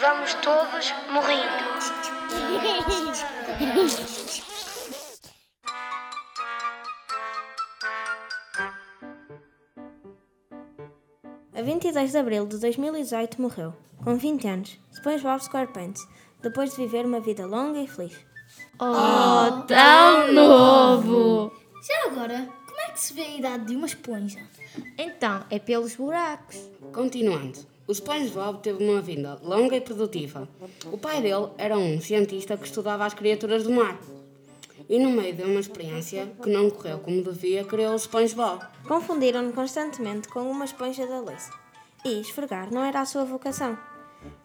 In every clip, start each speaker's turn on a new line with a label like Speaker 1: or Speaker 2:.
Speaker 1: Vamos todos morrendo.
Speaker 2: A 22 de abril de 2018 morreu, com 20 anos, SpongeBob SquarePants, depois de viver uma vida longa e feliz.
Speaker 3: Oh, tão novo!
Speaker 4: Já agora, é que se vê a idade de uma esponja?
Speaker 3: Então, é pelos buracos.
Speaker 5: Continuando, o SpongeBob teve uma vida longa e produtiva. O pai dele era um cientista que estudava as criaturas do mar. E no meio de uma experiência que não correu como devia, criou o SpongeBob.
Speaker 2: Confundiram-no constantemente com uma esponja da Lace. E esfregar não era a sua vocação,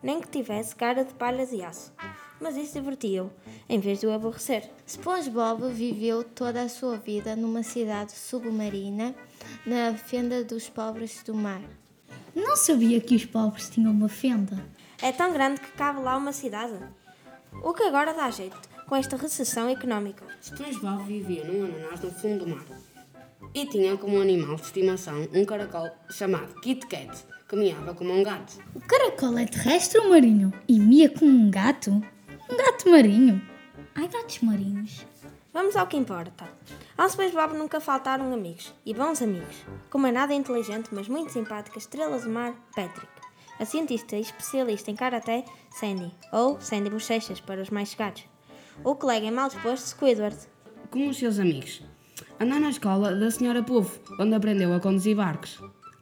Speaker 2: nem que tivesse cara de palha de aço. Mas isso divertia-o, em vez de o aborrecer.
Speaker 3: SpongeBob viveu toda a sua vida numa cidade submarina, na fenda dos pobres do mar.
Speaker 4: Não sabia que os pobres tinham uma fenda.
Speaker 2: É tão grande que cabe lá uma cidade. O que agora dá jeito, com esta recessão económica.
Speaker 5: SpongeBob vivia num ananás no fundo do mar. E tinha como animal de estimação um caracol chamado Kit Kat, miava como um gato.
Speaker 4: O caracol é terrestre ou marinho? E mia como um gato? Um gato marinho? Ai, gatos marinhos.
Speaker 2: Vamos ao que importa. Ao SpongeBob nunca faltaram amigos, e bons amigos, como a nada inteligente, mas muito simpática estrela do mar, Patrick. A cientista e especialista em karaté, Sandy, ou Sandy Bochechas para os mais chegados. O colega em mal disposto, Squidward.
Speaker 5: Como os seus amigos. Andou na escola da Sra. Puff, onde aprendeu a conduzir barcos.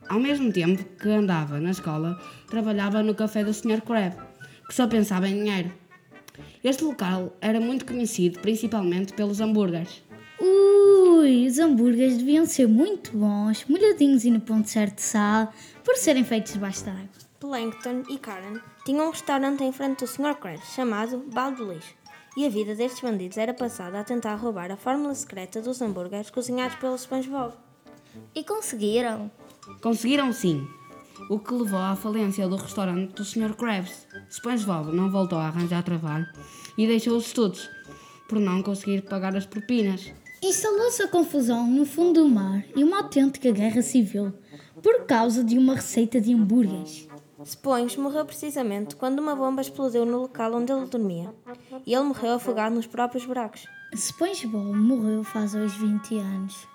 Speaker 5: Ao mesmo tempo que andava na escola, trabalhava no café do Sr. Crab, que só pensava em dinheiro. Este local era muito conhecido principalmente pelos hambúrgueres.
Speaker 4: Ui, os hambúrgueres deviam ser muito bons, molhadinhos e no ponto certo de sal, por serem feitos debaixo d'água.
Speaker 2: Plankton e Karen tinham um restaurante em frente do Sr. Krabs chamado Balde Lixo. E a vida destes bandidos era passada a tentar roubar a fórmula secreta dos hambúrgueres cozinhados pelo SpongeBob.
Speaker 3: E conseguiram.
Speaker 5: Conseguiram sim, o que levou à falência do restaurante do Sr. Krabs. SpongeBob não voltou a arranjar trabalho e deixou os estudos, por não conseguir pagar as propinas.
Speaker 4: Instalou-se a confusão no fundo do mar e uma autêntica guerra civil por causa de uma receita de hambúrgueres.
Speaker 2: Sponge morreu precisamente quando uma bomba explodiu no local onde ele dormia. E ele morreu afogado nos próprios buracos.
Speaker 4: SpongeBob morreu faz hoje 20 anos.